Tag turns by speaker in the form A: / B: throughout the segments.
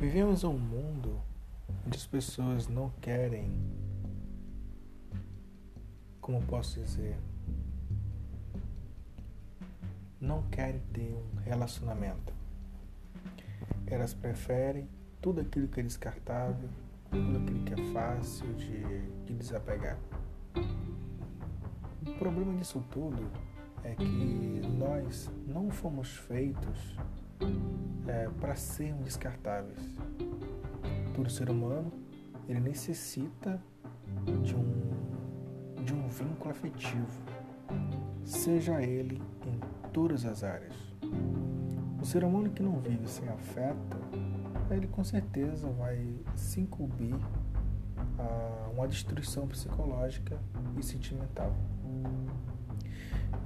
A: Vivemos um mundo onde as pessoas não querem, como posso dizer, não querem ter um relacionamento. Elas preferem tudo aquilo que é descartável, tudo aquilo que é fácil de, de desapegar. O problema disso tudo é que nós não fomos feitos é, para sermos descartáveis. Todo ser humano ele necessita de um, de um vínculo afetivo, seja ele em todas as áreas. O ser humano que não vive sem afeto, ele com certeza vai se incumbir a uma destruição psicológica e sentimental.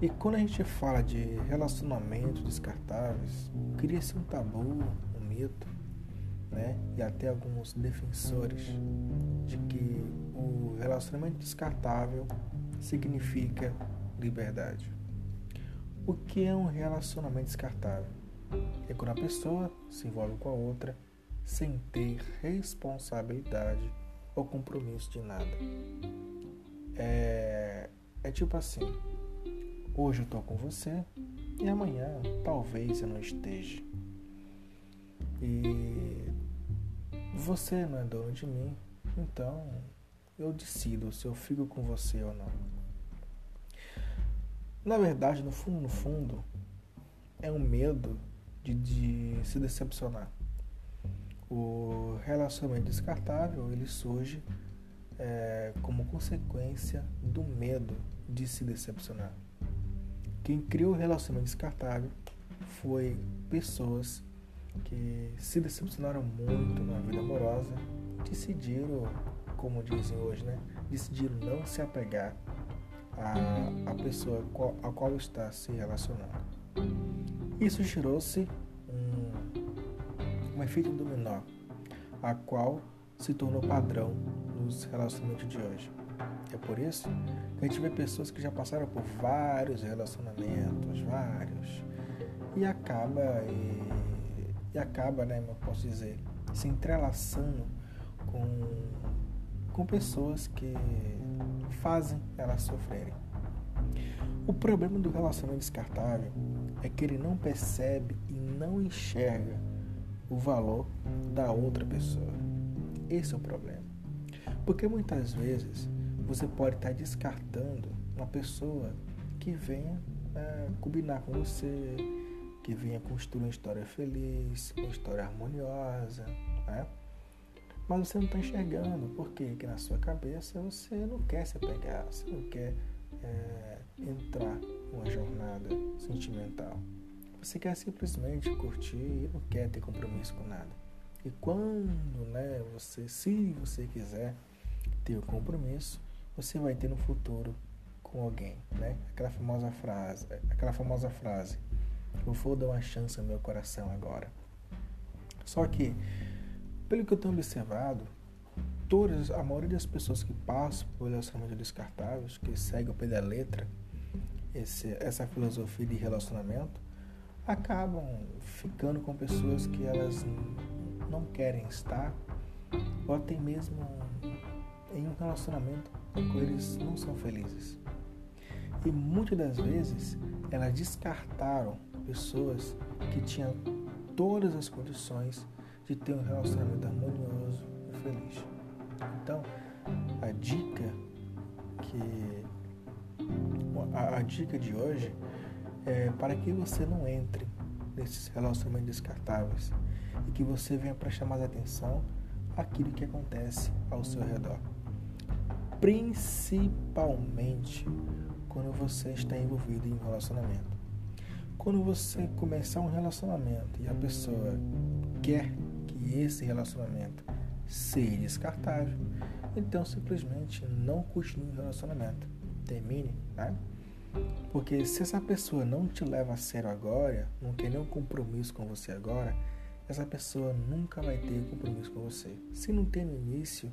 A: E quando a gente fala de relacionamentos descartáveis, cria-se um tabu, um mito, né? E até alguns defensores de que o relacionamento descartável significa liberdade. O que é um relacionamento descartável? É quando a pessoa se envolve com a outra sem ter responsabilidade ou compromisso de nada. É, é tipo assim, Hoje eu estou com você e amanhã talvez eu não esteja. E você não é dono de mim, então eu decido se eu fico com você ou não. Na verdade, no fundo, no fundo, é um medo de, de se decepcionar. O relacionamento descartável ele surge é, como consequência do medo de se decepcionar. Quem criou o relacionamento descartável foi pessoas que se decepcionaram muito na vida amorosa, decidiram, como dizem hoje, né, decidiram não se apegar à, à pessoa a qual está se relacionando. Isso gerou-se um, um efeito dominó, a qual se tornou padrão nos relacionamentos de hoje. É por isso que a gente vê pessoas que já passaram por vários relacionamentos, vários, e acaba, e, e acaba, né, eu posso dizer, se entrelaçando com, com pessoas que fazem elas sofrerem. O problema do relacionamento descartável é que ele não percebe e não enxerga o valor da outra pessoa. Esse é o problema. Porque muitas vezes você pode estar descartando uma pessoa que venha é, combinar com você, que venha construir uma história feliz, uma história harmoniosa, né? Mas você não está enxergando, porque que na sua cabeça você não quer se apegar, você não quer é, entrar numa jornada sentimental. Você quer simplesmente curtir e não quer ter compromisso com nada. E quando né, você, se você quiser ter o compromisso, você vai ter no futuro com alguém, né? Aquela famosa frase, aquela famosa frase, eu vou dar uma chance ao meu coração agora. Só que, pelo que eu tenho observado, todas, a maioria das pessoas que passam por relacionamento descartáveis, que seguem o pé da letra, esse, essa filosofia de relacionamento, acabam ficando com pessoas que elas não querem estar, ou até mesmo em um relacionamento eles não são felizes. E muitas das vezes elas descartaram pessoas que tinham todas as condições de ter um relacionamento harmonioso e feliz. Então, a dica que a, a dica de hoje é para que você não entre nesses relacionamentos descartáveis e que você venha prestar mais atenção àquilo que acontece ao seu redor principalmente quando você está envolvido em um relacionamento. Quando você começar um relacionamento e a pessoa quer que esse relacionamento seja descartável, então simplesmente não continue o relacionamento. Termine, né? Porque se essa pessoa não te leva a sério agora, não quer nenhum compromisso com você agora, essa pessoa nunca vai ter compromisso com você. Se não tem no início,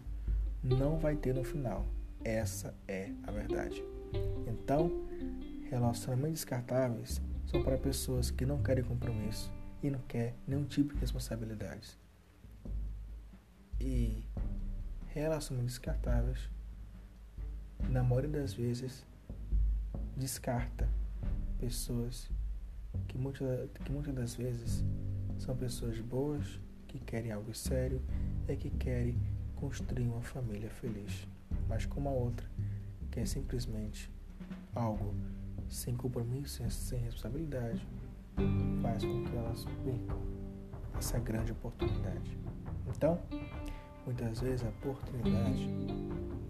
A: não vai ter no final. Essa é a verdade. Então, relacionamentos descartáveis são para pessoas que não querem compromisso e não querem nenhum tipo de responsabilidade. e relacionamentos descartáveis, na maioria das vezes, descarta pessoas que muitas, que muitas das vezes são pessoas boas, que querem algo sério e que querem construir uma família feliz. Mas como a outra quer simplesmente algo sem compromisso, sem responsabilidade, faz com que elas percam essa grande oportunidade. Então, muitas vezes a oportunidade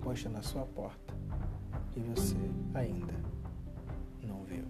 A: pode na sua porta e você ainda não viu.